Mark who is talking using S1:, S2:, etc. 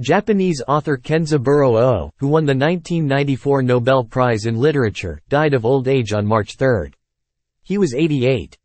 S1: Japanese author Kenzaburo Oh, who won the 1994 Nobel Prize in Literature, died of old age on March 3. He was 88.